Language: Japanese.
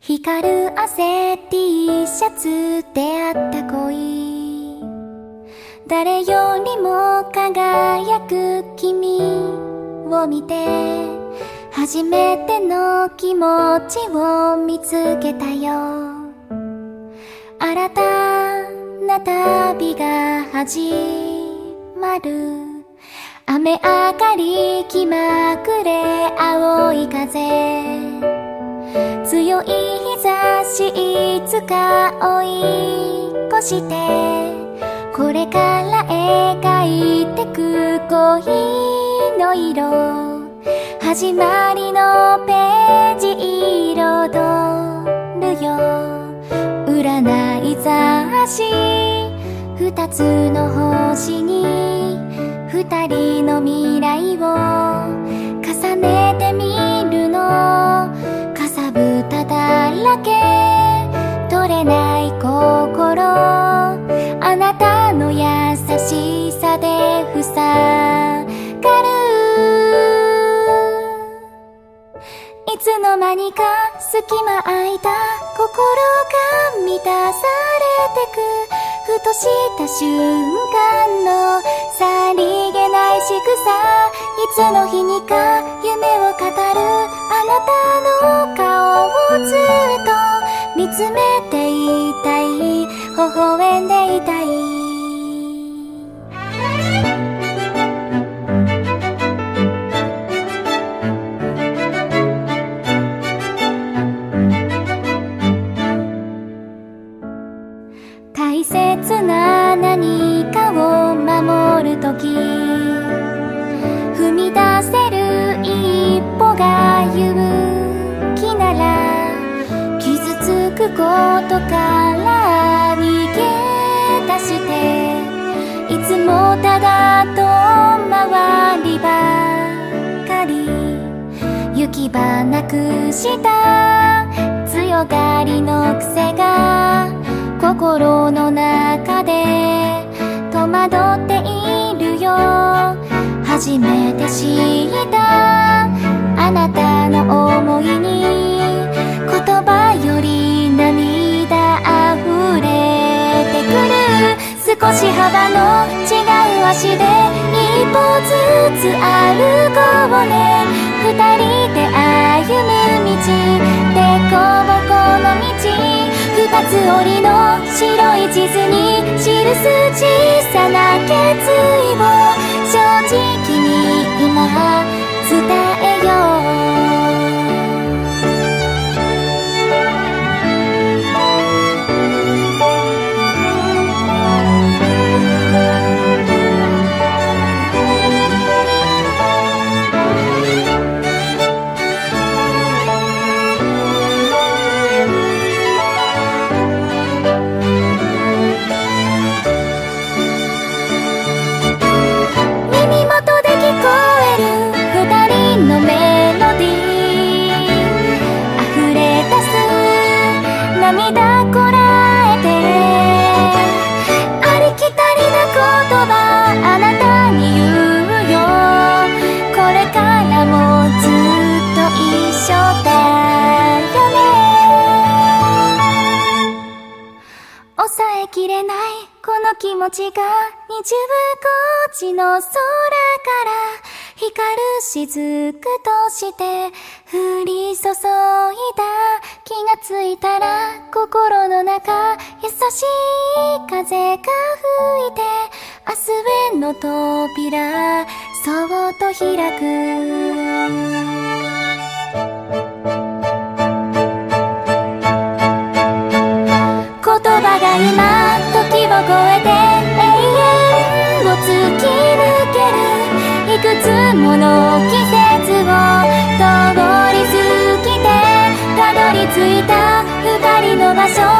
光る汗 T シャツであった恋。誰よりも輝く君を見て初めての気持ちを見つけたよ。新たな旅が始まる。雨上がり気まぐれ青い風。強い日差しいつか追い越してこれから描いてく恋の色始まりのページ彩るよ。占い雑誌二つの星に二人の未来を重ねてみるの。いつの間にか隙間空いた心が満たされてくふとした瞬間のさりげない仕草いつの日にか夢を語るあなたの顔をずっと見つめていたい微笑んでいたいことから逃げ出していつもただ遠回りばかり行き場なくした強がりの癖が心の中で戸惑っているよ。初めて知ったあなたの思いに少し幅の違う足で一歩ずつ歩こうね。二人で歩む道。でこぼこの道。二つ折りの白い地図に記す小さな決意を。正直に今きれないこの気持ちが二十五時の空から光る雫として降り注いだ気がついたら心の中優しい風が吹いて明日への扉そっと開く。もの季節を通り過ぎてたどり着いた二人の場所。